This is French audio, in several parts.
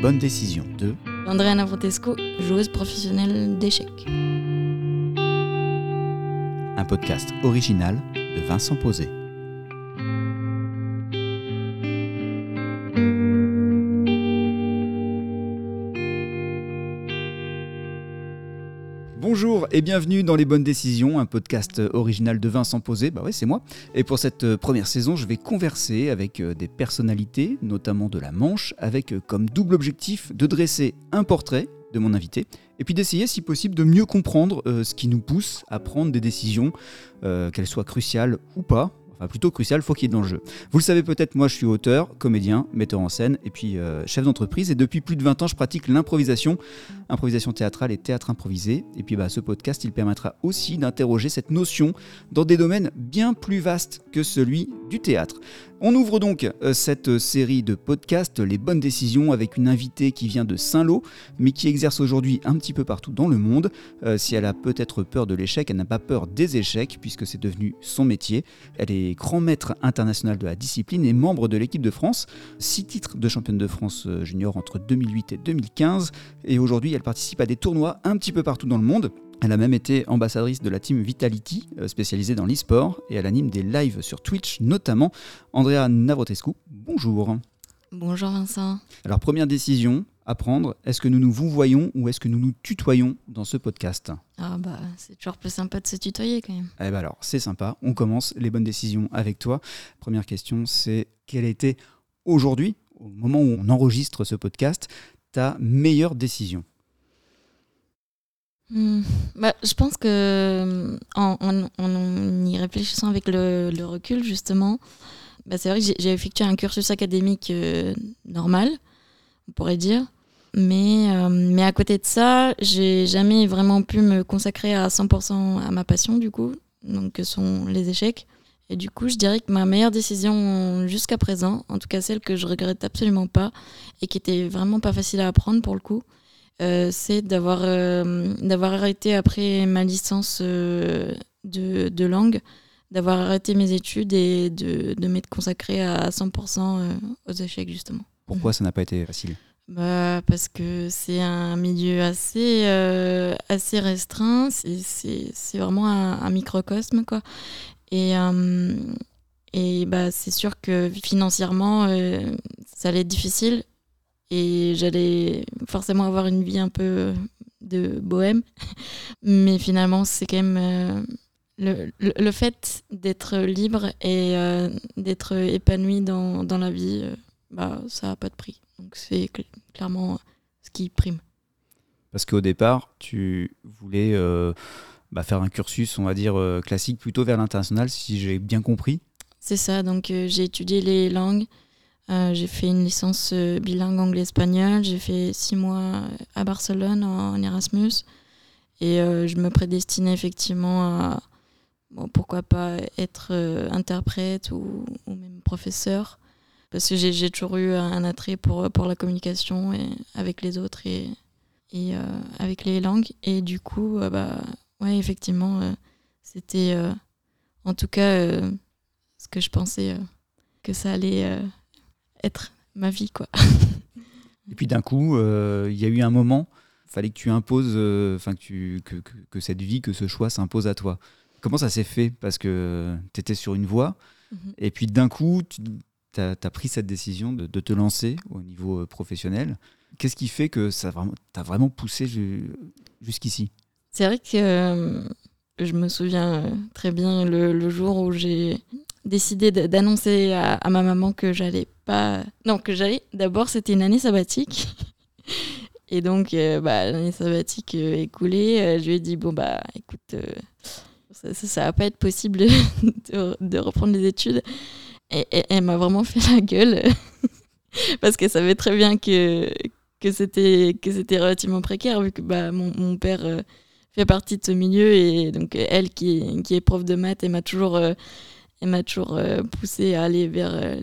bonnes décisions de Andrea Navrotesco, joueuse professionnelle d'échecs. Un podcast original de Vincent Posé. Et bienvenue dans Les Bonnes Décisions, un podcast original de Vincent Posé. Bah ouais, c'est moi. Et pour cette euh, première saison, je vais converser avec euh, des personnalités, notamment de la Manche, avec euh, comme double objectif de dresser un portrait de mon invité et puis d'essayer, si possible, de mieux comprendre ce qui nous pousse à prendre des décisions, qu'elles soient cruciales ou pas, enfin plutôt crucial, faut qu'il y ait dans le jeu. Vous le savez peut-être, moi je suis auteur, comédien, metteur en scène et puis euh, chef d'entreprise et depuis plus de 20 ans je pratique l'improvisation, improvisation théâtrale et théâtre improvisé et puis bah, ce podcast il permettra aussi d'interroger cette notion dans des domaines bien plus vastes que celui du théâtre. On ouvre donc euh, cette série de podcasts Les bonnes décisions avec une invitée qui vient de Saint-Lô, mais qui exerce aujourd'hui un petit peu partout dans le monde. Euh, si elle a peut-être peur de l'échec, elle n'a pas peur des échecs puisque c'est devenu son métier. Elle est grand maître international de la discipline et membre de l'équipe de France. Six titres de championne de France euh, junior entre 2008 et 2015. Et aujourd'hui, elle participe à des tournois un petit peu partout dans le monde. Elle a même été ambassadrice de la team Vitality, euh, spécialisée dans l'e-sport, et elle anime des lives sur Twitch, notamment. Andrea Navrotescu, bonjour. Bonjour Vincent. Alors première décision à prendre, est-ce que nous nous vous voyons ou est-ce que nous nous tutoyons dans ce podcast? Ah bah c'est toujours plus sympa de se tutoyer quand même. Eh bah alors c'est sympa, on commence les bonnes décisions avec toi. Première question c'est quelle a été aujourd'hui, au moment où on enregistre ce podcast, ta meilleure décision? Hmm. Bah, je pense que en, y réfléchissant avec le, recul, justement, bah, c'est vrai que j'ai effectué un cursus académique euh, normal, on pourrait dire. Mais, euh, mais à côté de ça, j'ai jamais vraiment pu me consacrer à 100% à ma passion, du coup, donc que sont les échecs. Et du coup, je dirais que ma meilleure décision jusqu'à présent, en tout cas celle que je regrette absolument pas, et qui était vraiment pas facile à apprendre pour le coup, euh, c'est d'avoir euh, d'avoir arrêté après ma licence euh, de, de, langue, d'avoir arrêté mes études et de, de m'être consacré à 100% aux échecs justement. Pourquoi ça n'a pas été facile? Bah, parce que c'est un milieu assez, assez restreint, c'est vraiment un, microcosme. Quoi. Et, et bah, c'est sûr que financièrement, ça allait être difficile et j'allais forcément avoir une vie un peu de bohème. Mais finalement, c'est quand même euh, le, le, fait d'être libre et euh, d'être épanoui dans, dans, la vie, euh, bah, ça n'a pas de prix. Donc c'est clairement ce qui prime. Parce qu'au départ, tu voulais bah, faire un cursus, on va dire, classique, plutôt vers l'international, si j'ai bien compris. C'est ça, donc j'ai étudié les langues. Euh, j'ai fait une licence euh, bilingue anglais-espagnol. J'ai fait six mois à Barcelone en, Erasmus. Et euh, je me prédestinais effectivement à, pourquoi pas, être interprète ou, même professeur. Parce que j'ai toujours eu un attrait pour, pour la communication et avec les autres et, et avec les langues. Et du coup, bah, ouais, effectivement, c'était en tout cas ce que je pensais que ça allait être ma vie, quoi. Et puis d'un coup, euh, il y a eu un moment, fallait que tu imposes, euh, enfin que, que, que, cette vie, que ce choix s'impose à toi. Comment ça s'est fait? Parce que tu étais sur une voie, mhm. et puis d'un coup, tu as, pris cette décision de, de, te lancer au niveau euh, professionnel. Qu'est-ce qui fait que ça t'a vraiment poussé jusqu'ici? C'est vrai que je me souviens très bien le, le jour où j'ai décidé d'annoncer à, ma maman que j'allais pas. Non, que j'allais. D'abord, c'était une année sabbatique. Et donc, euh, bah, l'année sabbatique euh, écoulée, euh, je lui ai dit bon, bah écoute, ça, ça, va pas être possible de, reprendre les études. Et, elle m'a vraiment fait la gueule. parce qu'elle savait très bien que, que c'était relativement précaire, vu que bah, mon, père fait partie de ce milieu. Et donc, elle qui, est prof de maths, elle m'a toujours elle toujours euh, poussé à aller vers euh,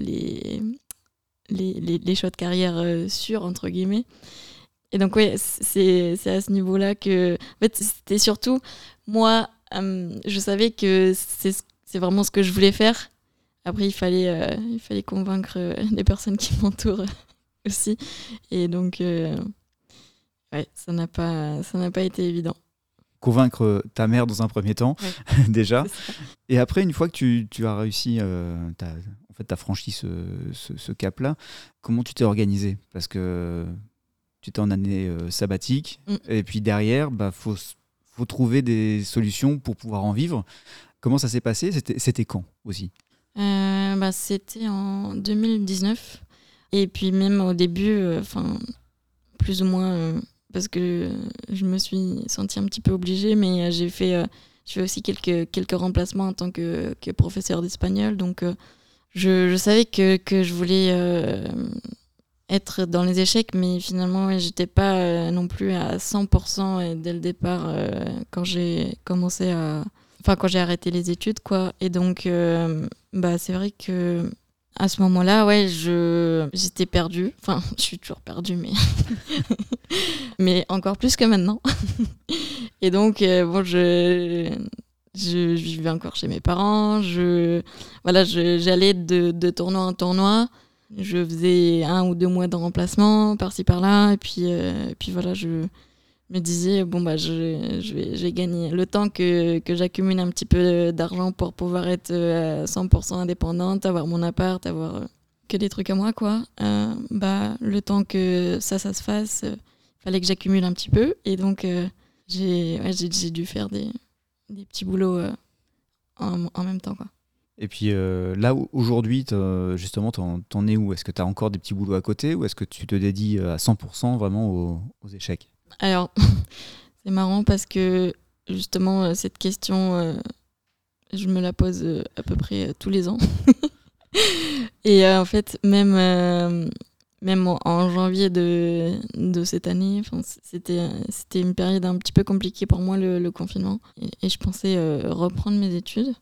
les, les, les, choix de carrière euh, sûrs, entre guillemets. Et donc, oui, c'est à ce niveau-là que. En fait, c'était surtout. Moi, je savais que c'est vraiment ce que je voulais faire. Après, il fallait, il fallait convaincre les personnes qui m'entourent aussi. Et donc, ouais, ça n'a pas, ça pas été évident convaincre ta mère dans un premier temps, déjà. Et après, une fois que tu, tu as réussi, euh, en fait, tu as franchi ce, ce, cap-là, comment tu t'es organisé? Parce que tu étais en année euh, sabbatique, mm. et puis derrière, il bah, faut, faut trouver des solutions pour pouvoir en vivre. Comment ça s'est passé? C'était quand aussi? Euh, bah, C'était en 2019. Et puis même au début, enfin plus ou moins parce que je me suis sentie un petit peu obligée, mais j'ai fait, euh, fait aussi quelques, quelques remplacements en tant que, que professeur d'espagnol. Donc, euh, je, savais que, que je voulais euh, être dans les échecs, mais finalement, j'étais pas non plus à 100% dès le départ quand j'ai commencé à. Enfin, quand j'ai arrêté les études, quoi. Et donc, bah, c'est vrai que à ce moment-là, ouais, je j'étais perdue. Enfin, je suis toujours perdue, mais mais encore plus que maintenant. et donc, euh, bon, je... je vivais encore chez mes parents. Je voilà, j'allais de, tournoi en tournoi. Je faisais un ou deux mois de remplacement par-ci par-là, et puis euh, puis voilà, je me disais, bon, bah, je, je, vais, je vais gagner le temps que, que j'accumule un petit peu d'argent pour pouvoir être euh, à 100% indépendante, avoir mon appart, avoir euh, que des trucs à moi, quoi. Euh, bah, le temps que ça, ça se fasse, il fallait que j'accumule un petit peu. Et donc, j'ai j'ai dû faire des, des petits boulots en, en, même temps, quoi. Et puis là, aujourd'hui, justement, t'en es où? Est-ce que tu as encore des petits boulots à côté ou est-ce que tu te dédies à 100% vraiment aux, aux échecs? Alors, c'est marrant parce que justement, euh, cette question, euh, je me la pose euh, à peu près tous les ans. Et en fait, même, même en janvier de, de cette année, c'était une période un petit peu compliquée pour moi, le, confinement. Et, je pensais reprendre mes études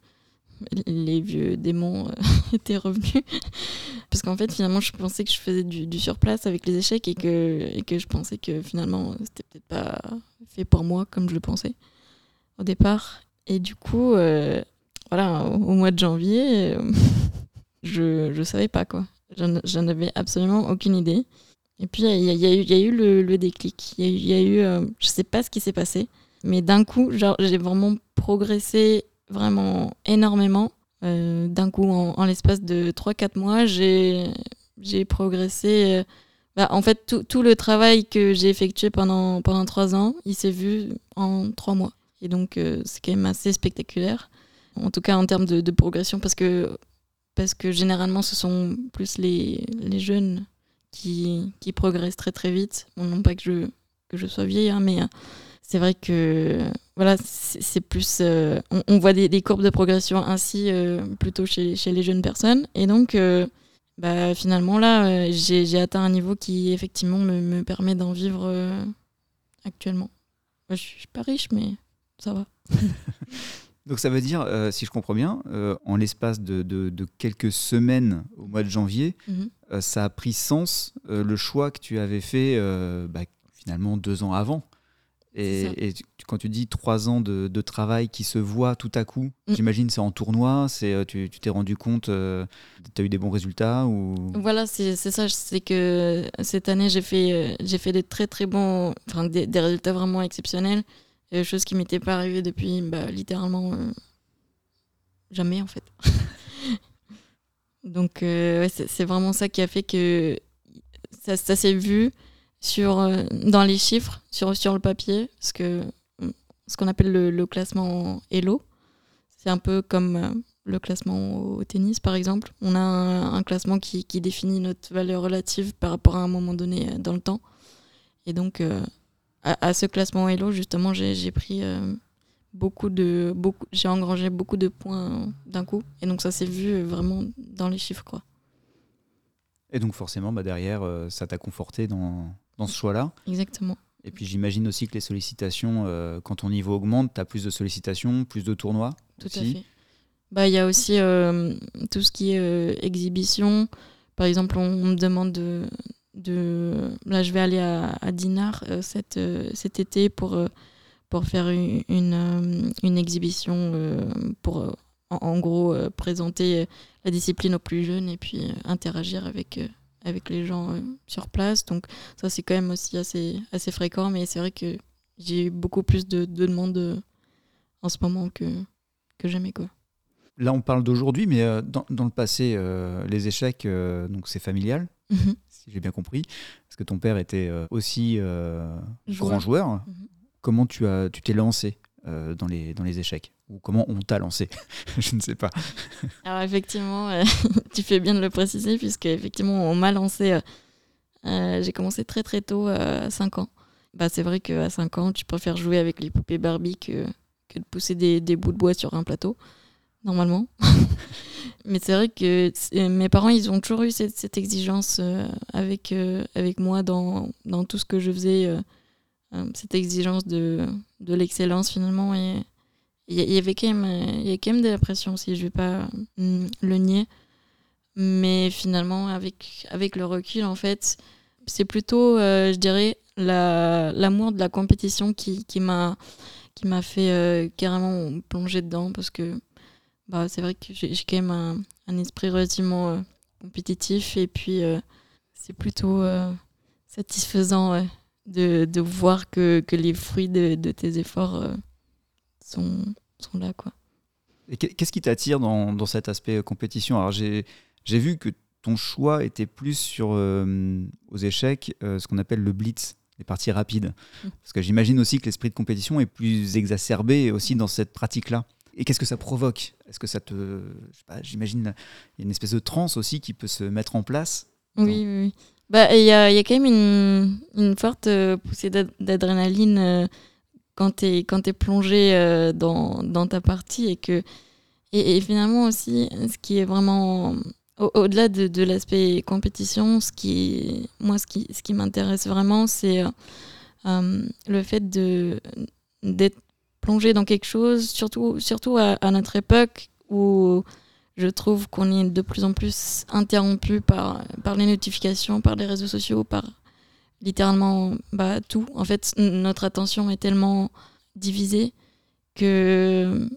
les vieux démons euh, étaient revenus. Parce qu'en fait, finalement, je pensais que je faisais du, du surplace avec les échecs et que, et que je pensais que finalement, c'était peut-être pas fait pour moi comme je le pensais au départ. Et du coup, euh, voilà, au, mois de janvier, euh, je ne savais pas quoi. J'en avais absolument aucune idée. Et puis, il y, a eu le, déclic. Il y, a eu, je sais pas ce qui s'est passé, mais d'un coup, j'ai vraiment progressé vraiment énormément. Euh, d'un coup, en, l'espace de 3-4 mois, j'ai progressé. Euh, bah, en fait, tout, tout, le travail que j'ai effectué pendant, pendant 3 ans, il s'est vu en 3 mois. Et donc, euh, c'est quand même assez spectaculaire. En tout cas, en termes de, de, progression, parce que, parce que généralement, ce sont plus les, les jeunes qui, qui progressent très très vite. non pas que je, que je sois vieille, hein, mais c'est vrai que voilà, c'est plus. Euh, on, voit des, courbes de progression ainsi euh, plutôt chez, chez, les jeunes personnes. Et donc, euh, bah, finalement, là, j'ai atteint un niveau qui, effectivement, me, me permet d'en vivre actuellement. je suis pas riche, mais ça va. donc, ça veut dire, si je comprends bien, en l'espace de, de, quelques semaines au mois de janvier, mhm. ça a pris sens le choix que tu avais fait bah, finalement deux ans avant. Et, quand tu dis trois ans de, travail qui se voit tout à coup, mm. j'imagine c'est en tournoi, c'est euh, tu t'es rendu compte, euh, tu as eu des bons résultats ou... Voilà, c'est ça, c'est que cette année j'ai fait, euh, j'ai fait des très très bons, enfin des, résultats vraiment exceptionnels, chose qui m'était pas arrivée depuis bah, littéralement jamais en fait. Donc c'est vraiment ça qui a fait que ça, s'est vu sur, euh, dans les chiffres, sur, sur le papier, ce mm, ce qu'on appelle le, classement Elo. C'est un peu comme euh, le classement au tennis, par exemple. On a un, classement qui, définit notre valeur relative par rapport à un moment donné euh, dans le temps. Et donc, à, ce classement Elo, justement, j'ai pris beaucoup de. Beaucoup, j'ai engrangé beaucoup de points d'un coup. Et donc, ça s'est vu vraiment dans les chiffres, quoi. Et donc, forcément, bah derrière, ça t'a conforté dans, dans ce choix-là. Exactement. Et puis j'imagine aussi que les sollicitations, euh, quand ton niveau augmente, tu as plus de sollicitations, plus de tournois. Tout à fait. Bah, il y a aussi euh, tout ce qui est euh, exhibition. Par exemple, on, me demande de, de, Là, je vais aller à, Dinar cet, cet été pour, pour faire une, une, exhibition pour, en, gros, présenter la discipline aux plus jeunes et puis interagir avec, avec les gens sur place. Donc ça, c'est quand même aussi assez, assez fréquent. Mais c'est vrai que j'ai eu beaucoup plus de, de demandes en ce moment que, que jamais. Quoi. Là, on parle d'aujourd'hui, mais dans, dans, le passé, les échecs, donc c'est familial, mhm. Si j'ai bien compris. Parce que ton père était aussi grand joueur. Mhm. Comment tu as, tu t'es lancé dans, les, dans les échecs? Ou comment on t'a lancé? Je ne sais pas. Alors effectivement, tu fais bien de le préciser, puisque effectivement, on m'a lancé. j'ai commencé très très tôt, à 5 ans. Bah, c'est vrai qu'à 5 ans, tu préfères jouer avec les poupées Barbie que, que de pousser des, des, bouts de bois sur un plateau, normalement. Mais c'est vrai que mes parents, ils ont toujours eu cette, exigence euh, avec, euh, avec moi dans, dans, tout ce que je faisais, euh, cette exigence de, de l'excellence finalement. Il y, avait quand même, il y a quand même de la pression aussi, je vais pas mm, le nier. Mais finalement, avec, avec le recul, en fait, c'est plutôt, je dirais, l'amour de la compétition qui, qui m'a fait euh, carrément plonger dedans parce que bah, c'est vrai que j'ai quand même un, un esprit relativement euh, compétitif et puis euh, c'est plutôt satisfaisant de, de, voir que, que, les fruits de, de tes efforts sont, sont là. Quoi. Qu'est-ce qui t'attire dans, dans, cet aspect compétition? Alors j'ai vu que ton choix était plus sur aux échecs ce qu'on appelle le blitz les parties rapides. Mm. Parce que j'imagine aussi que l'esprit de compétition est plus exacerbé aussi dans cette pratique-là. Et qu'est-ce que ça provoque? Est-ce que ça te. J'imagine, il y a une espèce de transe aussi qui peut se mettre en place? Oui, oui. Bah, il y, a, y a quand même une, une forte euh, poussée d'adrénaline euh, quand tu es, es, plongé euh, dans, dans, ta partie et que. Et, et, finalement aussi, ce qui est vraiment au-delà de, de l'aspect compétition, ce qui, moi, ce qui, ce qui m'intéresse vraiment, c'est euh, le fait d'être plongé dans quelque chose, surtout, surtout à, notre époque où je trouve qu'on est de plus en plus interrompu par, par les notifications, par les réseaux sociaux, par littéralement bah, tout. En fait, notre attention est tellement divisée que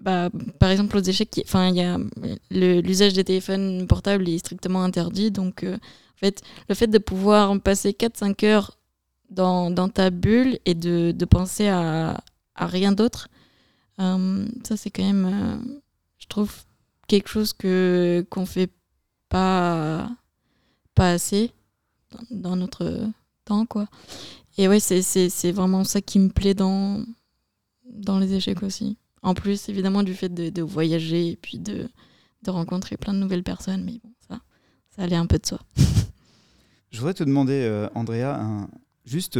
bah, par exemple, aux échecs, l'usage des téléphones portables est strictement interdit. Donc, euh, en fait, le fait de pouvoir passer 4-5 heures dans, dans, ta bulle et de penser à, à rien d'autre, euh, ça, c'est quand même, euh, je trouve, quelque chose que qu'on fait pas, pas assez dans, notre temps, quoi. Et ouais, c'est vraiment ça qui me plaît dans, dans les échecs aussi. En plus, évidemment, du fait de, voyager et puis de, rencontrer plein de nouvelles personnes. Mais bon, ça, ça allait un peu de soi. Je voudrais te demander, euh, Andrea, juste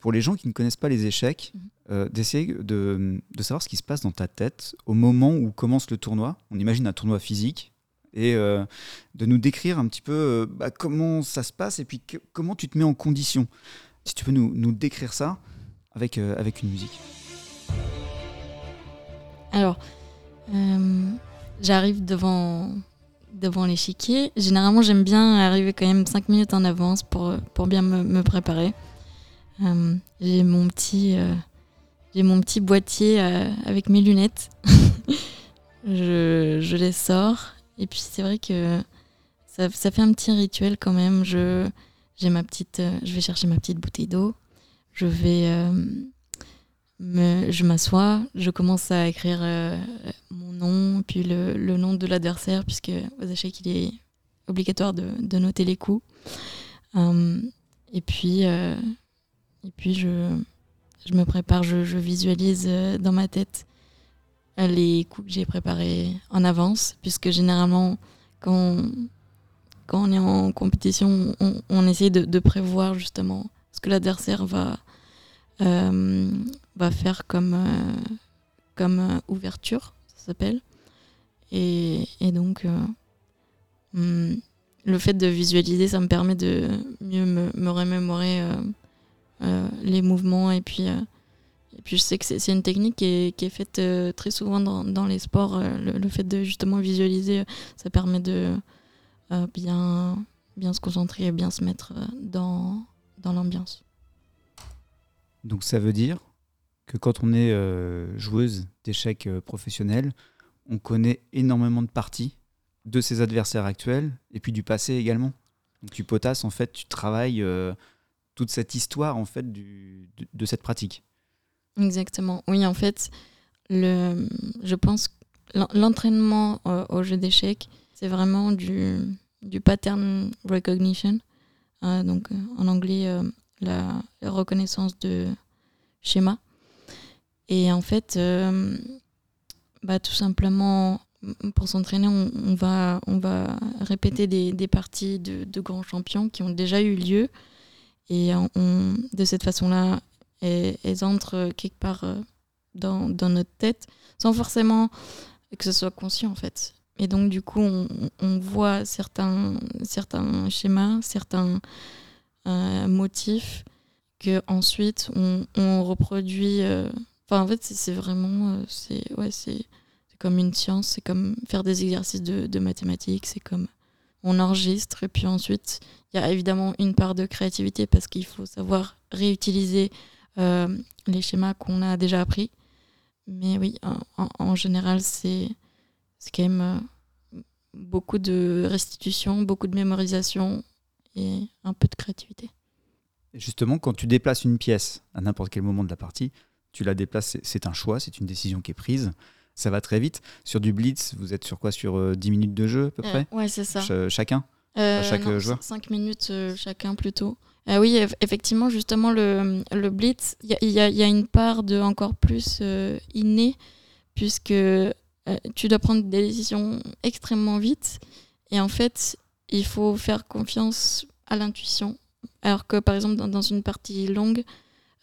pour les gens qui ne connaissent pas les échecs, mhm. euh, d'essayer de, savoir ce qui se passe dans ta tête au moment où commence le tournoi. On imagine un tournoi physique. Et de nous décrire un petit peu bah, comment ça se passe et puis comment tu te mets en condition. Si tu peux nous, nous décrire ça avec, avec une musique. Alors, euh, j'arrive devant, devant l'échiquier. Généralement, j'aime bien arriver quand même 5 minutes en avance pour, pour bien me, me préparer. Euh, j'ai mon petit euh, j'ai mon petit boîtier avec mes lunettes. je, je, les sors et puis c'est vrai que ça, ça, fait un petit rituel quand même. Je j'ai ma petite je vais chercher ma petite bouteille d'eau. Je vais je m'assois, je commence à écrire euh, mon nom, puis le, le nom de l'adversaire, puisque vous sachez qu'il est obligatoire de, noter les coups. Euh, et puis, euh, et puis je, je me prépare, je, visualise dans ma tête les coups que j'ai préparés en avance, puisque généralement, quand on, quand on est en compétition, on, on essaie de, prévoir justement ce que l'adversaire va, va faire comme, euh, comme euh, ouverture, ça s'appelle. Et, et, donc, euh, hmm, le fait de visualiser, ça me permet de mieux me, me remémorer les mouvements. Et puis, et puis, je sais que c'est une technique qui est, qui est faite très souvent dans, dans les sports. Le, fait de justement visualiser, ça permet de bien, bien se concentrer et bien se mettre dans, dans l'ambiance. Donc ça veut dire que quand on est euh, joueuse d'échecs euh, professionnels, on connaît énormément de parties de ses adversaires actuels et puis du passé également Donc tu potasses, en fait, tu travailles toute cette histoire en fait de, cette pratique. Exactement. Oui, en fait, le, je pense l'entraînement au jeu d'échecs, c'est vraiment du, du pattern recognition. donc en anglais, la, reconnaissance de schéma. Et en fait, euh, bah, tout simplement, pour s'entraîner, on, va, on va répéter des, des parties de, de, grands champions qui ont déjà eu lieu. Et de cette façon-là, elles, entrent quelque part euh, dans, notre tête, sans forcément que ce soit conscient en fait. Et donc du coup, on, voit certains, schémas, certains euh, motifs que ensuite on, reproduit. Euh, enfin, en fait, c'est vraiment, euh, c'est ouais, c'est comme une science, c'est comme faire des exercices de mathématiques, c'est comme on enregistre et puis ensuite il y a évidemment une part de créativité parce qu'il faut savoir réutiliser les schémas qu'on a déjà appris. Mais oui, en, général, c'est quand même beaucoup de restitution, beaucoup de mémorisation et un peu de créativité. Justement, quand tu déplaces une pièce à n'importe quel moment de la partie, tu la déplaces, c'est un choix, c'est une décision qui est prise. Ça va très vite. Sur du blitz, vous êtes sur quoi? Sur 10 euh, minutes de jeu à peu près? Ouais, c'est ça. chacun? Euh, Chaque joueur? 5 minutes euh, chacun plutôt. oui, effectivement, justement, le, le blitz, il y, y, a une part de encore plus inné, puisque tu dois prendre des décisions extrêmement vite. Et en fait, il faut faire confiance à l'intuition. Alors que par exemple dans, une partie longue,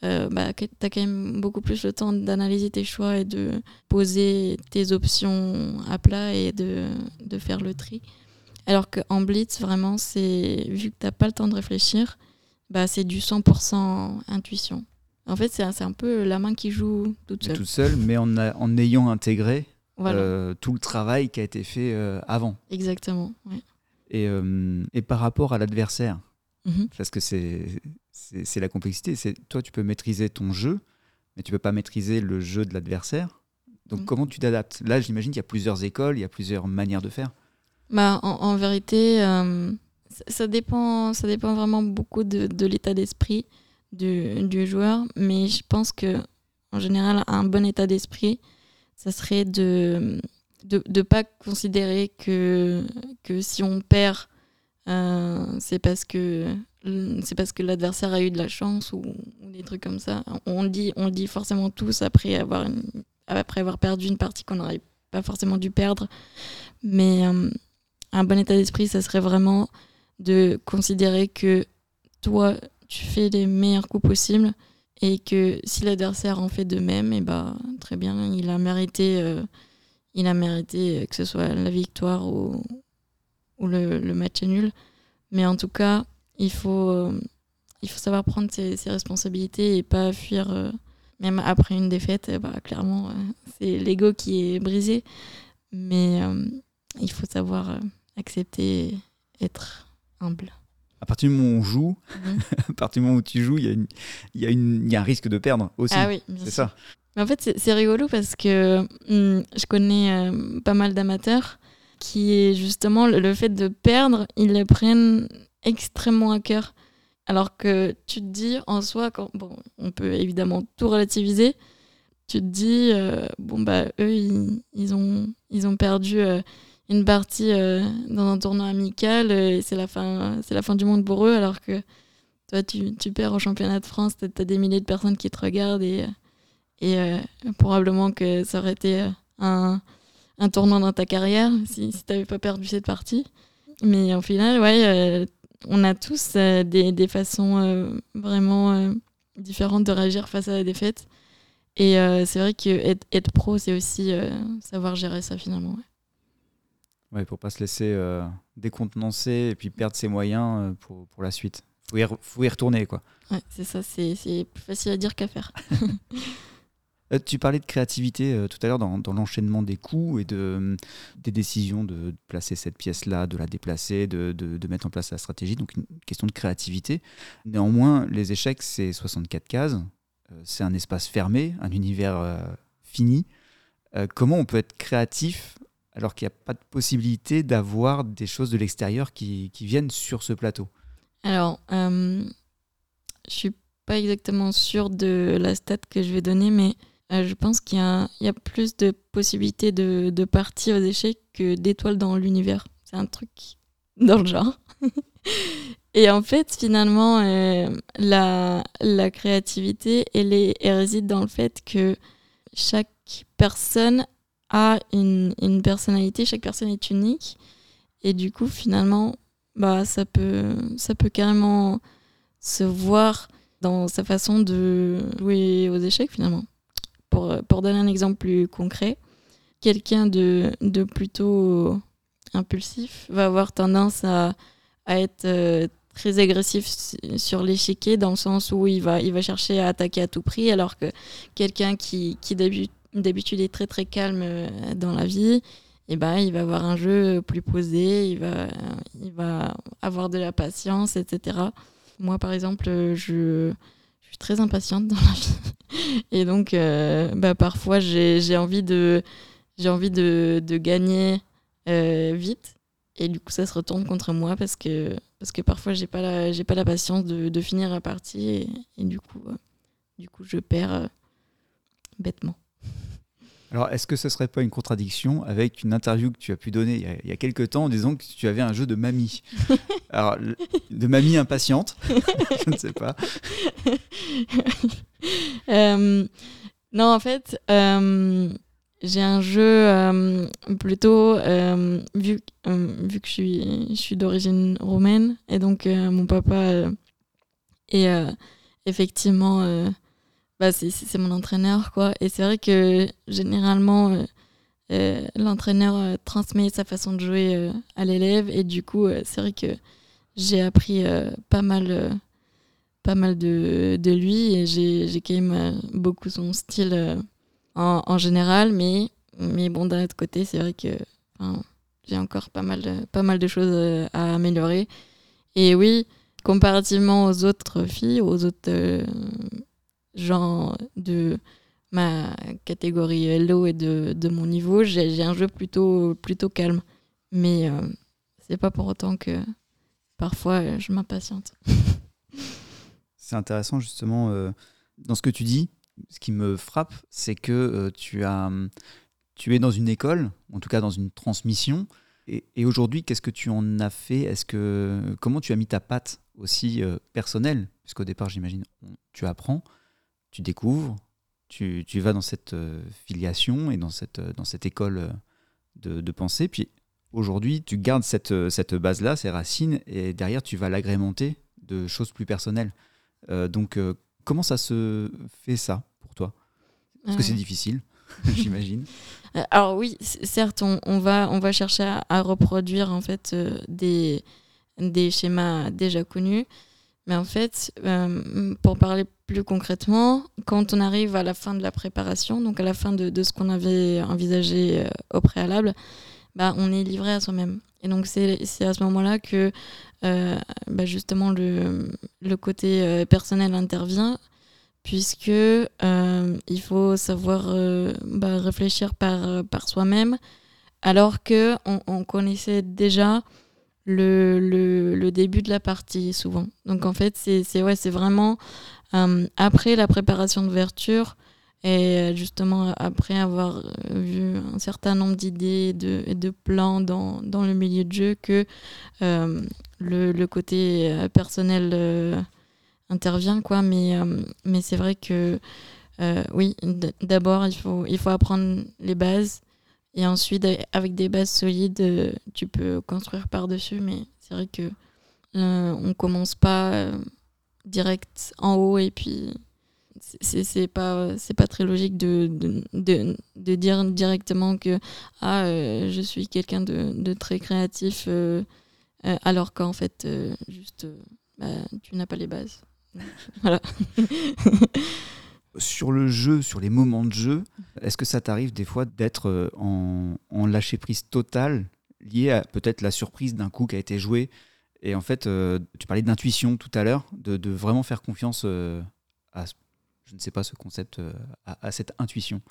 euh, bah, tu as quand même beaucoup plus le temps d'analyser tes choix et de poser tes options à plat et de, de faire le tri. Alors qu'en blitz, vraiment, c'est vu que tu n'as pas le temps de réfléchir, bah, c'est du 100% intuition. En fait, c'est un, peu la main qui joue toute seule. Toute seule, mais en, en ayant intégré euh, tout le travail qui a été fait euh, avant. Exactement. Ouais. Et, et par rapport à l'adversaire, mhm. parce que c'est la complexité, c'est toi tu peux maîtriser ton jeu, mais tu peux pas maîtriser le jeu de l'adversaire. Donc mhm. comment tu t'adaptes? Là, j'imagine qu'il y a plusieurs écoles, il y a plusieurs manières de faire. Bah, en, vérité, euh, ça, dépend, ça dépend vraiment beaucoup de, de l'état d'esprit du, du, joueur, mais je pense que en général, un bon état d'esprit, ça serait de de ne pas considérer que, que si on perd, euh, c'est parce que c'est parce que l'adversaire a eu de la chance ou, des trucs comme ça. On le dit, on dit forcément tous après avoir, après avoir perdu une partie qu'on n'aurait pas forcément dû perdre. Mais euh, un bon état d'esprit, ça serait vraiment de considérer que toi, tu fais les meilleurs coups possibles et que si l'adversaire en fait de même, et eh ben, très bien, il a mérité. Euh, il a mérité que ce soit la victoire ou, ou le, le, match nul. Mais en tout cas, il faut, euh, il faut savoir prendre ses, responsabilités et pas fuir. Euh, même après une défaite, bah, clairement, euh, c'est l'ego qui est brisé. Mais il faut savoir accepter, être humble. À partir du moment où on joue, mhm. à partir du moment où tu joues, il y, a y, a y a un risque de perdre aussi. Ah oui, c'est ça. Mais en fait, c'est rigolo parce que hmm, je connais euh, pas mal d'amateurs qui, justement, le, fait de perdre, ils le prennent extrêmement à cœur. Alors que tu te dis en soi, quand, bon, on peut évidemment tout relativiser, tu te dis, euh, bon, bah, eux, ils, ont, ils ont perdu euh, une partie dans un tournoi amical et c'est la, fin, la fin du monde pour eux, alors que toi, tu, tu perds au championnat de France, tu as des milliers de personnes qui te regardent et et euh, probablement que ça aurait été euh, un, un tournant dans ta carrière si, si tu n'avais pas perdu cette partie. Mais au final, ouais, euh, on a tous des, des, façons vraiment différentes de réagir face à la défaite. Et c'est vrai que être, être pro, c'est aussi savoir gérer ça finalement. Ouais. Ouais, pour pas se laisser décontenancer et puis perdre ses moyens pour, pour la suite. Faut y, faut y retourner, quoi. Ouais, c'est ça, c'est plus facile à dire qu'à faire. Euh, tu parlais de créativité euh, tout à l'heure dans, l'enchaînement des coups et de, euh, des décisions de placer cette pièce-là, de la déplacer, de, de, mettre en place la stratégie. Donc une question de créativité. Néanmoins, les échecs, c'est 64 cases. c'est un espace fermé, un univers fini. comment on peut être créatif alors qu'il n'y a pas de possibilité d'avoir des choses de l'extérieur qui, viennent sur ce plateau? Alors, je suis pas exactement sûre de la stat que je vais donner, mais euh, je pense qu'il y, a plus de possibilités de, de aux échecs que d'étoiles dans l'univers. C'est un truc dans le genre. Et en fait, finalement, euh, la, créativité, elle, réside dans le fait que chaque personne a une, personnalité, chaque personne est unique. Et du coup, finalement, bah, ça peut carrément se voir dans sa façon de jouer aux échecs, finalement. Pour, donner un exemple plus concret, quelqu'un de, de plutôt impulsif va avoir tendance à, à être euh, très agressif sur l'échiquier dans le sens où il va, il va chercher à attaquer à tout prix alors que quelqu'un qui, qui d'habitude est très très calme euh, dans la vie, eh ben, il va avoir un jeu plus posé, il va, il va avoir de la patience, etc. Moi par exemple, je, je suis très impatiente dans la vie. Et donc euh, bah, parfois j'ai envie de, j'ai envie de, de gagner euh, vite. Et du coup ça se retourne contre moi parce que parce que parfois j'ai pas la j'ai pas la patience de, de, finir la partie. Et, du coup euh, du coup je perds bêtement. Alors, est-ce que ce serait pas une contradiction avec une interview que tu as pu donner il y a, quelques temps en disant que tu avais un jeu de mamie? Alors, de mamie impatiente Je ne sais pas. euh, non, en fait, euh, j'ai un jeu euh, plutôt, vu, vu que je suis, je suis d'origine roumaine, et donc mon papa est effectivement, bah, c'est mon entraîneur, quoi. Et c'est vrai que généralement, l'entraîneur transmet sa façon de jouer à l'élève, et du coup, c'est vrai que j'ai appris pas mal pas mal de, de lui et j'ai quand même beaucoup son style en, général, mais, mais bon, d'un autre côté, c'est vrai que j'ai encore pas mal, de, pas mal de choses euh, à améliorer. Et oui, comparativement aux autres filles, aux autres euh, gens de ma catégorie Hello et de, de mon niveau, j'ai un jeu plutôt, plutôt calme. Mais euh, c'est pas pour autant que parfois je m'impatiente. c'est intéressant justement dans ce que tu dis ce qui me frappe, c'est que euh, tu, as, tu es dans une école, en tout cas dans une transmission. Et, aujourd'hui, qu'est-ce que tu en as fait? Est-ce que comment tu as mis ta patte aussi euh, personnelle? Puisqu'au départ, j'imagine, tu apprends, tu découvres, tu, tu vas dans cette euh, filiation et dans cette, dans cette école de, de pensée. Puis aujourd'hui, tu gardes cette, cette base-là, ces racines, et derrière, tu vas l'agrémenter de choses plus personnelles. donc, Comment ça se fait ça pour toi? Parce que c'est difficile, j'imagine. Euh, alors oui, certes, on, va, on va chercher à, reproduire en fait euh, des, des schémas déjà connus. Mais en fait, euh, pour parler plus concrètement, quand on arrive à la fin de la préparation, donc à la fin de, ce qu'on avait envisagé au préalable, bah, on est livré à soi-même. Et donc c'est à ce moment-là que euh, bah, justement le, le côté euh, personnel intervient, puisque euh, il faut savoir bah, réfléchir par, par soi-même, alors que on, connaissait déjà le, le, début de la partie souvent. Donc en fait c'est ouais, vraiment après la préparation d'ouverture et euh, justement, après avoir euh, vu un certain nombre d'idées et de, de, plans dans, dans, le milieu de jeu, que euh, le, le, côté personnel intervient. Quoi. Mais, mais c'est vrai que, oui, d'abord, il faut, il faut apprendre les bases. Et ensuite, avec des bases solides, tu peux construire par-dessus. Mais c'est vrai que on commence pas direct en haut et puis c'est pas pas très logique de, de, de, dire directement que ah euh, je suis quelqu'un de, très créatif euh, euh, alors qu'en fait juste bah, tu n'as pas les bases voilà sur le jeu sur les moments de jeu est-ce que ça t'arrive des fois d'être en, en lâcher prise totale lié à peut-être la surprise d'un coup qui a été joué et en fait tu parlais d'intuition tout à l'heure de, vraiment faire confiance à je ne sais pas, ce concept, à, euh, cette intuition.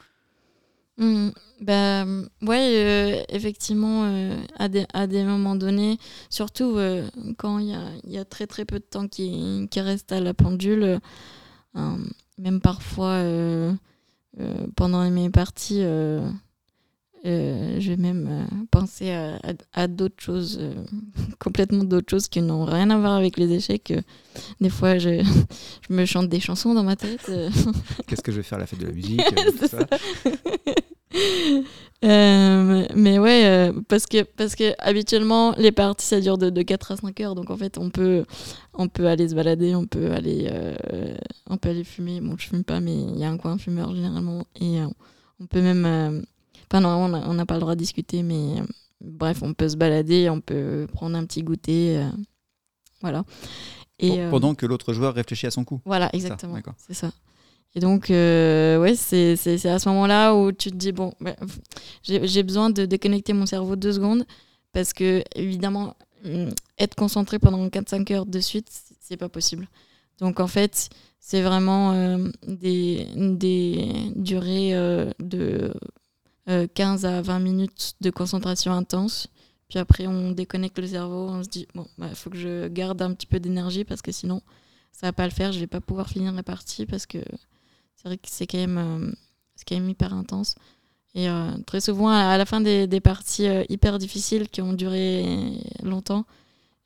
Mmh, bah, ouais, effectivement, à, des, à des moments donnés, surtout quand il y a, y a, très très peu de temps qui, qui reste à la pendule, même parfois pendant mes parties, euh, je vais même euh, penser à, à, d'autres choses, euh, complètement d'autres choses qui n'ont rien à voir avec les échecs. des fois, je, je, me chante des chansons dans ma tête. Qu'est-ce que je vais faire à la fête de la musique ouais, parce que, parce que habituellement, les parties, ça dure de, de, 4 à 5 heures. Donc en fait, on peut, on peut aller se balader, on peut aller, on peut aller fumer. Bon, je fume pas, mais il y a un coin fumeur généralement. Et on peut même Enfin, non, on n'a pas le droit de discuter, mais euh, bref, on peut se balader, on peut prendre un petit goûter. Euh, voilà. Et, euh, Pendant que l'autre joueur réfléchit à son coup. Voilà, exactement. C'est ça. Et donc, ouais, c'est à ce moment-là où tu te dis, bon, bah, j'ai besoin de déconnecter mon cerveau deux secondes parce que, évidemment, mm, être concentré pendant 4-5 heures de suite, c'est pas possible. Donc, en fait, c'est vraiment des, des durées de 15 euh, à 20 minutes de concentration intense. Puis après, on déconnecte le cerveau, on se dit, bon, il bah, faut que je garde un petit peu d'énergie parce que sinon, ça va pas le faire, je vais pas pouvoir finir la partie parce que c'est vrai que c'est quand, même, euh, hyper intense. Et euh, très souvent, à la fin des, parties hyper difficiles qui ont duré longtemps,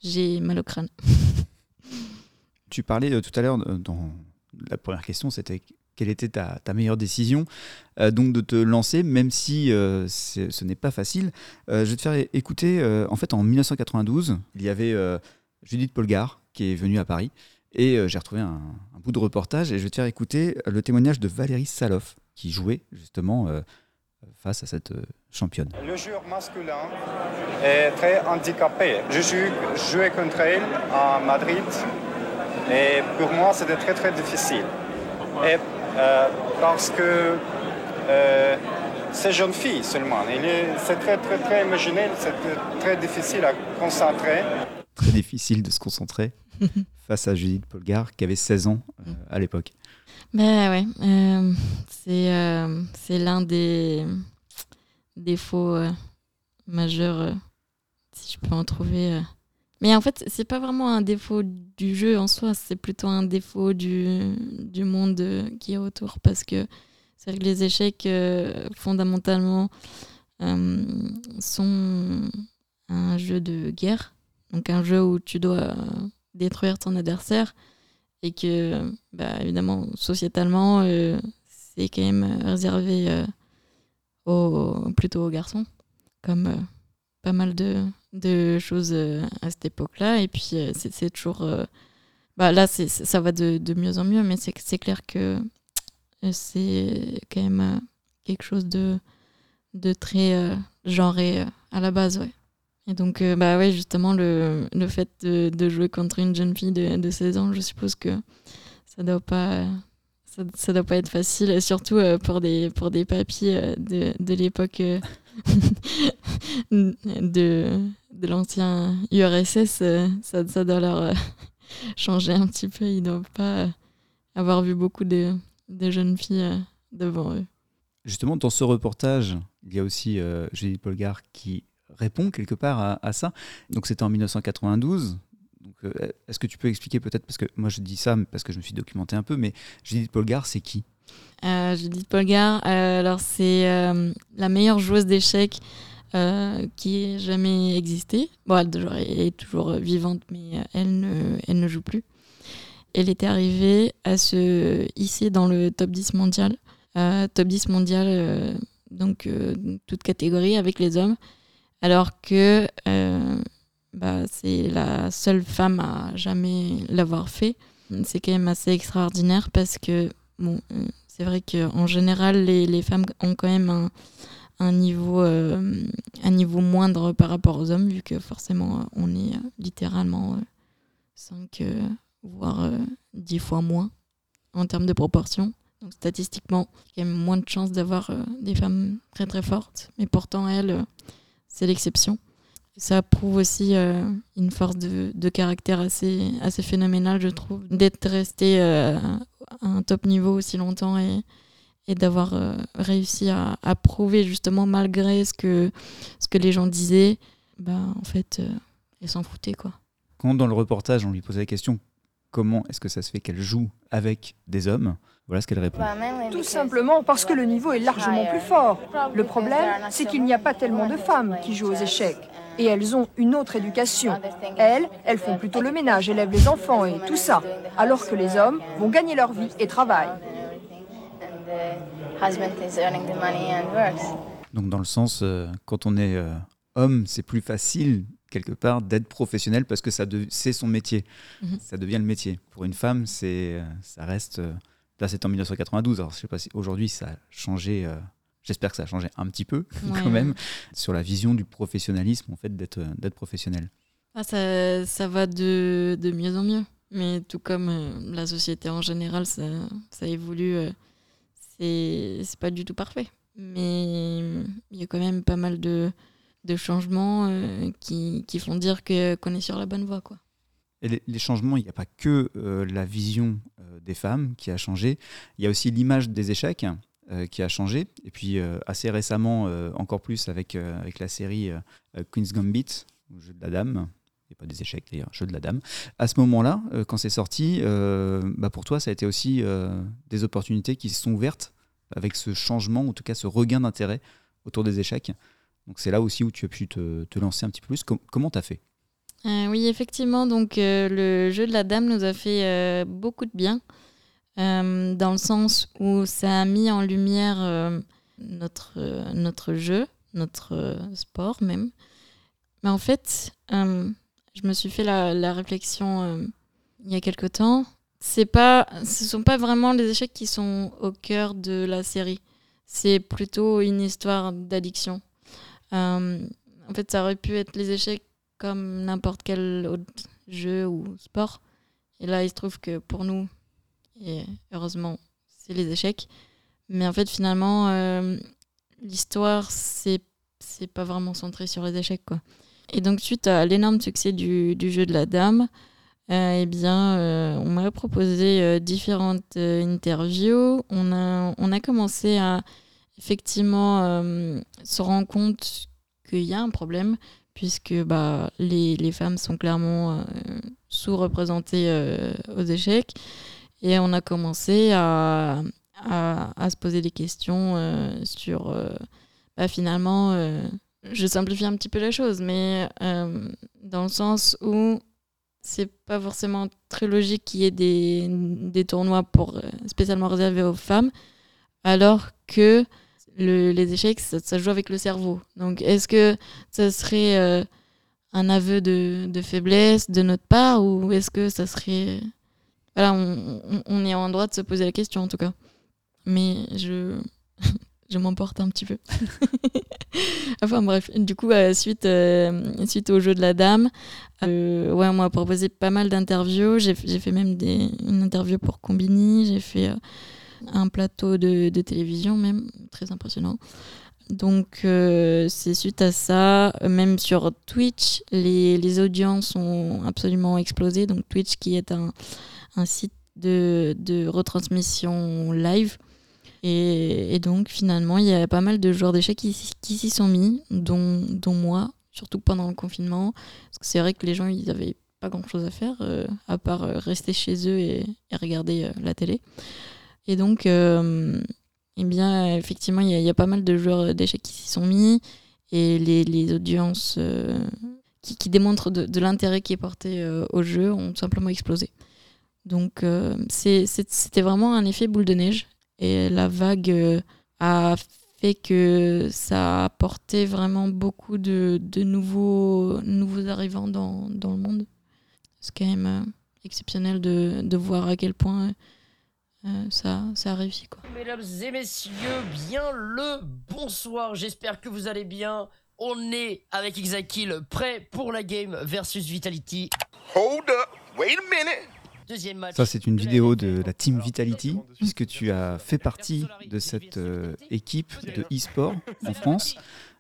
j'ai mal au crâne. tu parlais tout à l'heure dans la première question, c'était quelle était ta, meilleure décision euh, donc de te lancer, même si euh, ce n'est pas facile. Euh, je vais te faire écouter, en fait en 1992, il y avait Judith Polgar qui est venue à Paris, et j'ai retrouvé un, bout de reportage, et je vais te faire écouter le témoignage de Valérie Saloff, qui jouait justement face à cette championne. Le joueur masculin est très handicapé. Je jouais contre elle à Madrid, et pour moi c'était très très difficile. Et euh, parce que euh, c'est jeune fille seulement. C'est très, très, très émotionnel, c'est très difficile à concentrer. Très difficile de se concentrer face à Judith Polgar, qui avait 16 ans euh, à l'époque. Ben ouais, euh, c'est l'un des défauts majeurs, si je peux en trouver mais en fait, c'est pas vraiment un défaut du jeu en soi, c'est plutôt un défaut du, du monde qui est autour. Parce que c'est que les échecs, euh, fondamentalement, euh, sont un jeu de guerre. Donc un jeu où tu dois détruire ton adversaire. Et que, bah, évidemment, sociétalement, euh, c'est quand même réservé aux, plutôt aux garçons. Comme pas mal de, choses euh, à cette époque-là. Et puis, euh, c'est toujours. Euh, bah, là, ça va de, de, mieux en mieux, mais c'est clair que c'est quand même quelque chose de, de très genré à la base, ouais. Et donc, bah ouais, justement, le, le fait de, de, jouer contre une jeune fille de, de 16 ans, je suppose que ça doit pas. Ça, ça doit pas être facile, surtout pour des, pour des papis de, de l'époque de, de l'ancien URSS, euh, ça, doit leur euh, changer un petit peu. Ils doivent pas euh, avoir vu beaucoup de, jeunes filles devant eux. Justement, dans ce reportage, il y a aussi Judith Polgar qui répond quelque part à, ça. Donc c'était en 1992. est-ce que tu peux expliquer peut-être, parce que moi je dis ça parce que je me suis documenté un peu, mais Judith Polgar, c'est qui? Euh, Judith Polgar, alors c'est la meilleure joueuse d'échecs euh, qui ait jamais existé. Bon, elle, est toujours vivante, mais euh, elle ne, elle ne joue plus. Elle était arrivée à se hisser dans le top 10 mondial. Euh, top 10 mondial, donc toute catégorie avec les hommes. Alors que bah, c'est la seule femme à jamais l'avoir fait. C'est quand même assez extraordinaire parce que, bon, c'est vrai qu'en général, les, les, femmes ont quand même un, un niveau, euh, un niveau moindre par rapport aux hommes, vu que forcément on est euh, littéralement 5 euh, voire 10 fois moins en termes de proportion. Donc statistiquement, il y a moins de chances d'avoir des femmes très très fortes, mais pourtant elles, c'est l'exception. Ça prouve aussi une force de, de, caractère assez, assez phénoménale, je trouve, d'être resté à un top niveau aussi longtemps et, et d'avoir réussi à, prouver justement malgré ce que, ce que les gens disaient, bah, en fait, elle s'en foutait quoi. Quand dans le reportage on lui posait la question comment est-ce que ça se fait qu'elle joue avec des hommes? Voilà ce qu'elle répond. Tout simplement parce que le niveau est largement plus fort. Le problème, c'est qu'il n'y a pas tellement de femmes qui jouent aux échecs. Et elles ont une autre éducation. Elles, elles font plutôt le ménage, élèvent les enfants et tout ça. Alors que les hommes vont gagner leur vie et travaillent. Donc dans le sens, euh, quand on est euh, homme, c'est plus facile quelque part d'être professionnel parce que ça c'est son métier. Mhm. Ça devient le métier. Pour une femme, c'est euh, ça reste. Euh, là, c'est en 1992. Alors, je sais pas si aujourd'hui ça a changé. Euh, j'espère que ça a changé un petit peu quand même sur la vision du professionnalisme en fait d'être d'être professionnel. Ah, ça, ça, va de, de, mieux en mieux. Mais tout comme la société en général, ça, ça évolue. c'est pas du tout parfait. Mais il y a quand même pas mal de, de changements euh, qui, qui, font dire qu'on est sur la bonne voie. Quoi. Et les, changements, il n'y a pas que euh, la vision euh, des femmes qui a changé, il y a aussi l'image des échecs qui a changé. Et puis assez récemment, encore plus avec, avec la série Queen's Gambit, jeu de la dame, et pas des échecs d'ailleurs, jeu de la dame. À ce moment-là, quand c'est sorti, bah pour toi, ça a été aussi des opportunités qui se sont ouvertes avec ce changement, en tout cas ce regain d'intérêt autour des échecs. Donc c'est là aussi où tu as pu te, te lancer un petit peu plus. comment tu as fait? Euh, Oui, effectivement, donc euh, le jeu de la dame nous a fait euh, beaucoup de bien, dans le sens où ça a mis en lumière notre, notre jeu, notre sport même. Mais en fait, je me suis fait la, la réflexion il y a quelque temps. C'est pas, ce sont pas vraiment les échecs qui sont au cœur de la série. C'est plutôt une histoire d'addiction. En fait, ça aurait pu être les échecs comme n'importe quel autre jeu ou sport. Et là, il se trouve que pour nous, et heureusement, c'est les échecs. Mais en fait, finalement, euh, l'histoire, c'est pas vraiment centré sur les échecs. Quoi. Et donc, suite à l'énorme succès du, jeu de la dame, euh, eh bien, on m'a proposé différentes interviews. On a, on a commencé à effectivement euh, se rend compte qu'il y a un problème, puisque bah, les, les femmes sont clairement euh, sous-représentées euh, aux échecs. Et on a commencé à, à, se poser des questions sur, bah, finalement, je simplifie un petit peu la chose, mais dans le sens où c'est pas forcément très logique qu'il y ait des, des tournois pour, spécialement réservés aux femmes, alors que les échecs, ça, joue avec le cerveau. Donc, est-ce que ça serait euh, un aveu de, faiblesse de notre part ou est-ce que ça serait. Voilà, on, est en droit de se poser la question en tout cas. Mais je, je m'emporte un petit peu. enfin bref, du coup, euh, suite, euh, suite au jeu de la dame, ouais, on m'a proposé pas mal d'interviews. J'ai fait même une interview pour Combini, j'ai fait un plateau de, télévision même, très impressionnant. Donc euh, c'est suite à ça, même sur Twitch, les, audiences ont absolument explosé. Donc Twitch qui est un, site de, retransmission live. Et, donc finalement, il y a pas mal de joueurs d'échecs qui, s'y sont mis, dont, dont, moi, surtout pendant le confinement. Parce que c'est vrai que les gens, ils n'avaient pas grand-chose à faire, euh, à part euh, rester chez eux et regarder la télé. Et donc, euh, eh bien, effectivement, il y, a pas mal de joueurs d'échecs qui s'y sont mis et les, audiences euh, qui, démontrent de, l'intérêt qui est porté euh, au jeu ont simplement explosé. Donc, c'était vraiment un effet boule de neige et la vague a fait que ça a apporté vraiment beaucoup de, de nouveaux, nouveaux arrivants dans, dans le monde. C'est quand même exceptionnel de, de voir à quel point euh, ça, ça a réussi quoi. Mesdames et messieurs, bien le bonsoir, j'espère que vous allez bien. On est avec Xakil prêt pour la game versus Vitality. Hold up, wait a minute. Deuxième match. Ça, c'est une vidéo de la team Vitality, puisque tu as fait partie de cette euh, équipe de e-sport en France.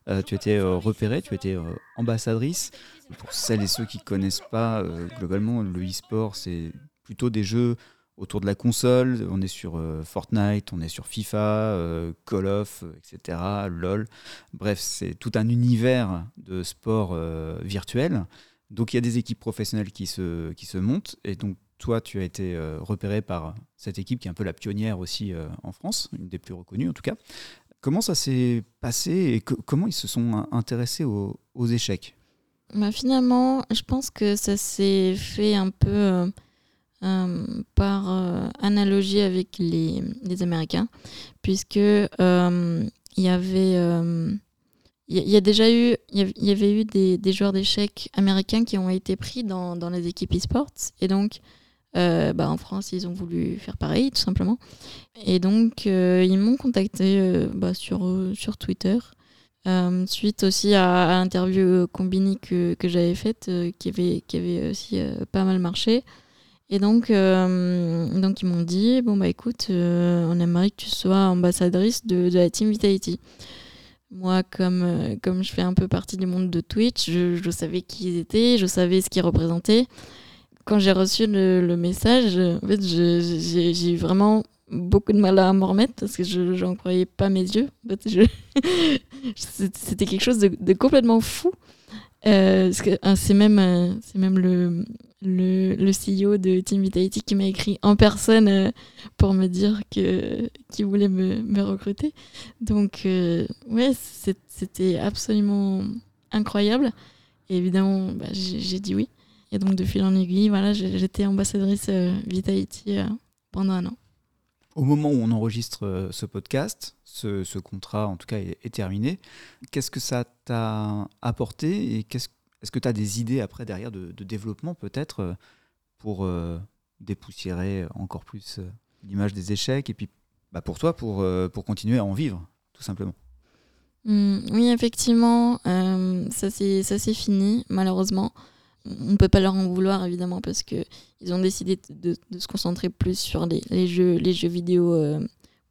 Euh, tu as été repérée, tu as été ambassadrice. Pour celles et ceux qui ne connaissent pas, globalement, le e-sport, c'est plutôt des jeux autour de la console. On est sur Fortnite, on est sur FIFA, Call of, etc., LOL. Bref, c'est tout un univers de sport virtuel. Donc il y a des équipes professionnelles qui se, qui se montent. Et donc toi, tu as été repéré par cette équipe qui est un peu la pionnière aussi en France, une des plus reconnues en tout cas. Comment ça s'est passé et comment ils se sont intéressés aux, échecs? Bah, Finalement, je pense que ça s'est fait un peu euh, euh, par euh, analogie avec les, Américains, puisque il y avait... y, déjà eu, y avait eu des, joueurs d'échecs américains qui ont été pris dans, les équipes e-sports. Et donc, euh, bah, en France, ils ont voulu faire pareil, tout simplement. Et donc, euh, ils m'ont contacté euh, bah, sur, sur Twitter. suite aussi à, l'interview Combini que, que j'avais faite, qui, avait, qui avait aussi pas mal marché. Et donc, donc ils m'ont dit bon, bah écoute, on aimerait que tu sois ambassadrice de, la team Vitality. Moi, comme, comme je fais un peu partie du monde de Twitch, je, je savais qui ils étaient, je savais ce qu'ils représentaient quand j'ai reçu le, message, en fait, j'ai eu vraiment beaucoup de mal à m'en remettre parce que je n'en croyais pas mes yeux. En fait, C'était quelque chose de, complètement fou. Euh, hein, c'est même, euh, c'est même le, le, le, CEO de Team Vitality qui m'a écrit en personne euh, pour me dire qu'il voulait me, recruter. Donc, ouais, c'était absolument incroyable. Et évidemment, bah, j'ai dit oui. Et donc, de fil en aiguille, voilà, j'étais ambassadrice euh, Vitality euh, pendant un an. Au moment où on enregistre euh, ce podcast, ce, contrat en tout cas est, terminé. Qu'est-ce que ça t'a apporté et qu'est-ce, est-ce que tu as des idées après derrière de, développement peut-être pour dépoussiérer encore plus l'image des échecs et puis bah, pour toi pour, pour continuer à en vivre tout simplement? Mmh, Oui effectivement ça, c'est, fini malheureusement. On ne peut pas leur en vouloir évidemment parce que ils ont décidé de, se concentrer plus sur les, jeux les jeux vidéo euh,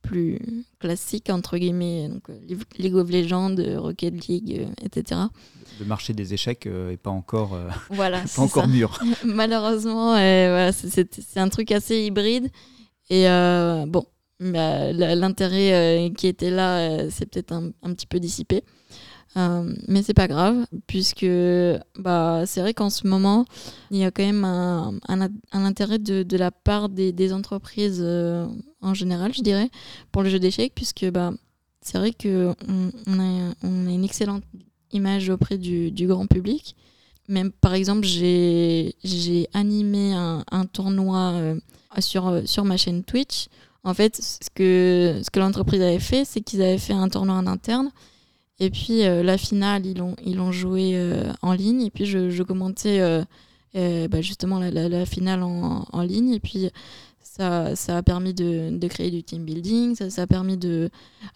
plus classiques entre guillemets donc euh, League of Legends Rocket League euh, etc le marché des échecs n'est pas encore voilà pas encore mûr. Malheureusement c'est un truc assez hybride. Et bon bah, l'intérêt qui était là c'est peut-être un, petit peu dissipé euh, mais c'est pas grave, puisque bah, c'est vrai qu'en ce moment, il y a quand même un, intérêt de, la part des, entreprises euh, en général, je dirais, pour le jeu d'échecs, puisque bah, c'est vrai qu'on on a, une excellente image auprès du, grand public. Même par exemple, j'ai animé un, un tournoi euh, sur, sur ma chaîne Twitch. En fait, ce que, ce que l'entreprise avait fait, c'est qu'ils avaient fait un tournoi en interne et puis euh, la finale, ils l'ont ils ont joué euh, en ligne. Et puis je, commentais euh, bah, justement la, finale en, en, ligne. Et puis ça, ça a permis de, de, créer du team building, ça, a permis de,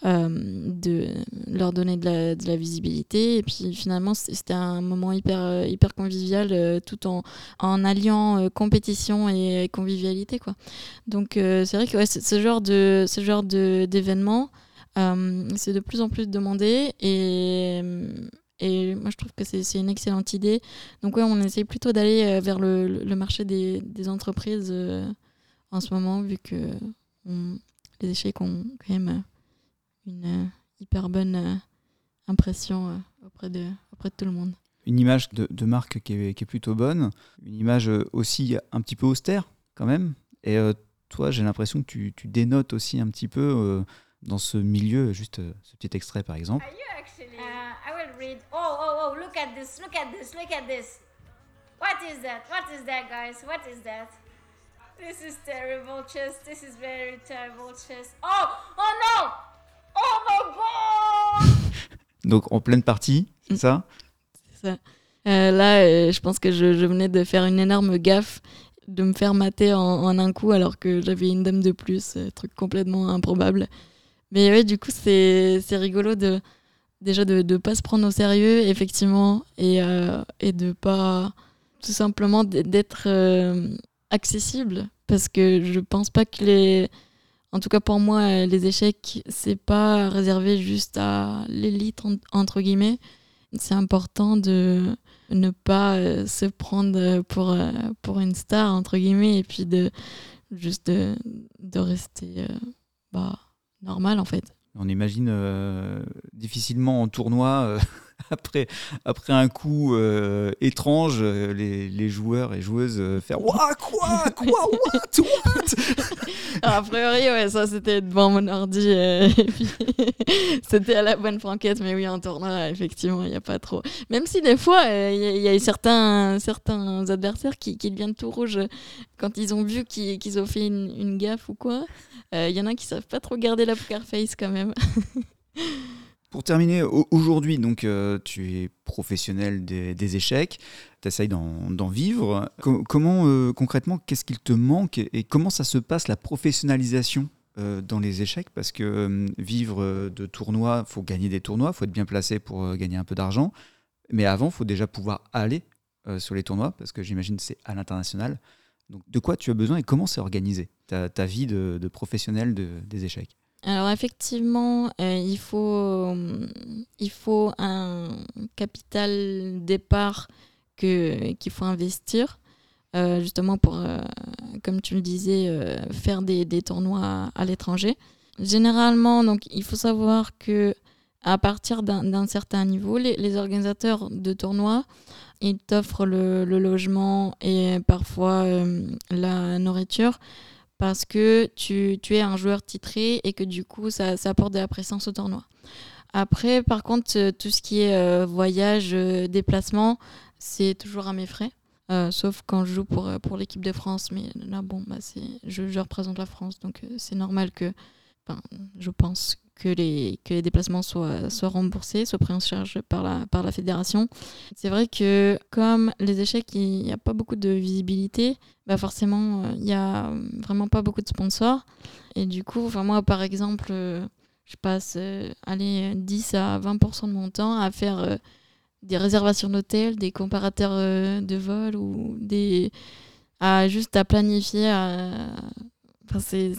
de leur donner de la, visibilité. Et puis finalement, c'était un moment hyper, hyper convivial tout en, en alliant compétition et convivialité. Quoi. Donc c'est vrai que ce genre de ce genre d'événement. Euh, c'est de plus en plus demandé et, et moi je trouve que c'est une excellente idée. Donc ouais, on essaie plutôt d'aller euh, vers le, le, marché des, des entreprises euh, en ce moment vu que les échecs ont quand même une hyper bonne impression auprès de, auprès de tout le monde. Une image de, marque qui est, qui est, plutôt bonne, une image aussi un petit peu austère quand même. Et toi, j'ai l'impression que tu, tu, dénotes aussi un petit peu dans ce milieu, juste euh, ce petit extrait par exemple. Are you actually? Uh, I will read. Oh, oh, oh, look at this, look at this, look at this. What is that? What is that, guys? What is that? This is terrible chess. This is very terrible chess. Oh, oh no! Oh my god! Donc en pleine partie, c'est ça? C'est ça. Euh, là, euh, je pense que je, je, venais de faire une énorme gaffe de me faire mater en, en un coup alors que j'avais une dame de plus, euh, truc complètement improbable. Mais ouais, du coup, c'est rigolo de déjà de ne pas se prendre au sérieux, effectivement, et, euh, et de pas tout simplement d'être euh, accessible. Parce que je pense pas que les. En tout cas, pour moi, les échecs, c'est pas réservé juste à l'élite, entre guillemets. C'est important de ne pas euh, se prendre pour, pour une star, entre guillemets, et puis de juste de, de rester euh, bah, normal en fait. On imagine euh, difficilement en tournoi, euh, après, après un coup euh, étrange, euh, les, les joueurs et joueuses euh, faire Ouah, quoi Quoi What What A priori, ouais, ça c'était devant mon ordi. c'était à la bonne franquette, mais oui, en tournoi, effectivement, il n'y a pas trop. Même si des fois, il y, a- certains, certains adversaires qui, qui deviennent tout rouges quand ils ont vu qu'ils ont fait une, une gaffe ou quoi. Il y en a qui savent pas trop garder la poker face quand même. Pour terminer, au- aujourd'hui, donc euh, tu es professionnel des, échecs, tu essayes d'en vivre. Co- comment euh, concrètement, qu'est-ce qu'il te manque et, comment ça se passe la professionnalisation euh, dans les échecs? Parce que vivre de tournois, faut gagner des tournois, faut être bien placé pour gagner un peu d'argent. Mais avant, faut déjà pouvoir aller sur les tournois parce que j'imagine c'est à l'international. Donc, de quoi tu as besoin et comment c'est organisé ta, vie de, professionnel de- des échecs? Alors effectivement, euh, il, faut, il faut un capital départ qu'il faut investir, euh, justement pour, euh, comme tu le disais, faire des, des tournois à, l'étranger. Généralement, donc, il faut savoir que à partir d'un certain niveau, les, organisateurs de tournois, ils t'offrent le, logement et parfois la nourriture parce que tu, es un joueur titré et que du coup, ça, apporte de la présence au tournoi. Après, par contre, euh, tout ce qui est euh, voyage, euh, déplacement, c'est toujours à mes frais. Sauf quand je joue pour, l'équipe de France. Mais là, bon, bah, je, je représente la France, donc c'est normal que, je pense que les, que les déplacements soient, soient remboursés, soient pris en charge par la, par la fédération. C'est vrai que comme les échecs, il n'y a pas beaucoup de visibilité, bah forcément, euh, il n'y a vraiment pas beaucoup de sponsors. Et du coup, enfin, moi, par exemple, euh, je passe euh, allez, 10 à 20% de mon temps à faire des réservations d'hôtel, des comparateurs de vol ou des. à juste à planifier. Enfin, c'est-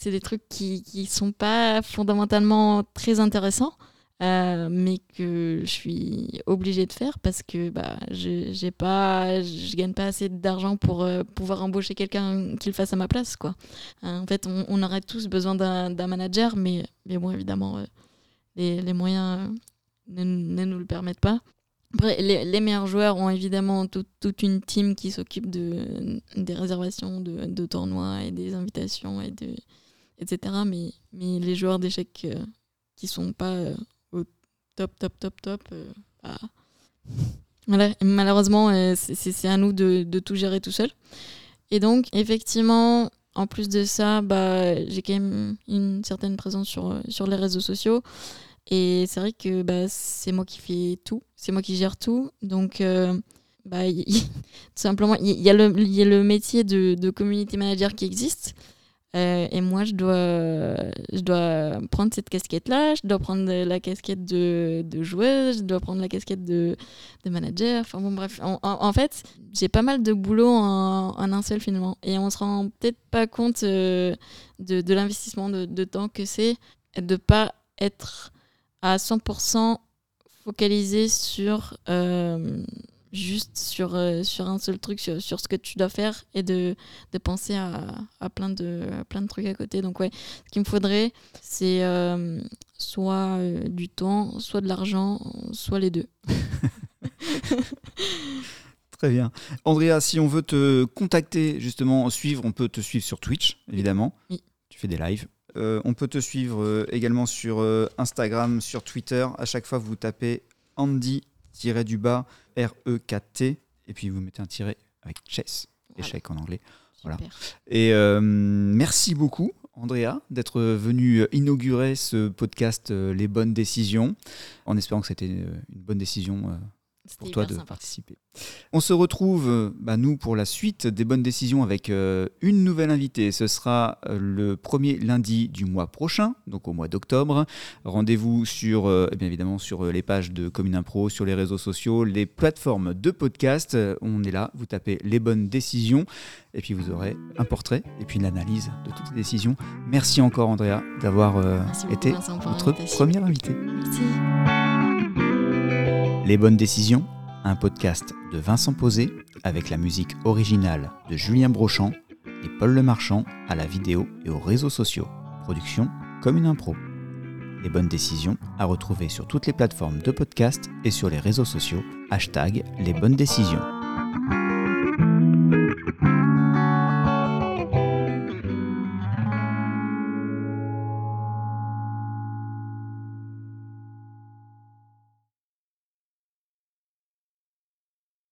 c'est des trucs qui qui sont pas fondamentalement très intéressants. euh, mais que je suis obligée de faire parce que bah, je je gagne pas assez d'argent pour euh, pouvoir embaucher quelqu'un qui le fasse à ma place quoi. Euh, en fait, on, aurait tous besoin d'un manager, mais, mais bon, évidemment, les, les moyens ne, ne nous le permettent pas. Après, les, meilleurs joueurs ont évidemment tout- toute une team qui s'occupe de, des réservations de, tournois et des invitations, et etc. Mais, mais les joueurs d'échecs euh, qui sont pas euh, au top, top, top, top, euh, bah, malheureusement, euh, c'est- à nous de, de tout gérer tout seul. Et donc, effectivement, en plus de ça, bah, j'ai quand même une certaine présence sur, sur les réseaux sociaux. Et c'est vrai que bah, c'est moi qui fais tout, c'est moi qui gère tout. Donc, bah, tout simplement, il y, y a le métier de, de community manager qui existe. Euh, et moi, je dois, je dois prendre cette casquette-là, je dois prendre la casquette de, de joueuse, je dois prendre la casquette de, manager. Enfin bon, bref, en, fait, j'ai pas mal de boulot en, un seul finalement. Et on se rend peut-être pas compte euh, de, l'investissement de, de temps que c'est de pas être à 100% focalisé sur euh, juste sur, euh, sur un seul truc, sur, sur ce que tu dois faire et de, de penser à, à plein, de, à plein de trucs à côté. Donc ouais, ce qu'il me faudrait, c'est euh, soit euh, du temps, soit de l'argent, soit les deux. Très bien. Andrea, si on veut te contacter, justement, suivre, on peut te suivre sur Twitch, évidemment. Oui. Tu fais des lives. On peut te suivre également sur Instagram, sur Twitter. À chaque fois, vous tapez Andy-du-bas R-E-K-T et puis vous mettez un tiret avec chess, échec en anglais. Voilà. Et euh, merci beaucoup, Andrea, d'être venu inaugurer ce podcast euh, Les bonnes décisions, en espérant que c'était euh, une bonne décision euh, pour toi de sympa. participer. On se retrouve, euh, bah, nous, pour la suite des bonnes décisions avec euh, une nouvelle invitée. Ce sera euh, le premier lundi du mois prochain, donc au mois d'octobre. Rendez-vous sur, euh, eh bien évidemment, sur les pages de Commune Impro, sur les réseaux sociaux, les plateformes de podcast. On est là, vous tapez les bonnes décisions, et puis vous aurez un portrait et puis l'analyse de toutes les décisions. Merci encore, Andrea, d'avoir été notre première invitée. Merci. Les bonnes décisions, un podcast de Vincent Posé avec la musique originale de Julien Brochant, et Paul Le Marchand à la vidéo et aux réseaux sociaux. Production comme une impro. Les bonnes décisions à retrouver sur toutes les plateformes de podcast et sur les réseaux sociaux. Hashtag les bonnes décisions.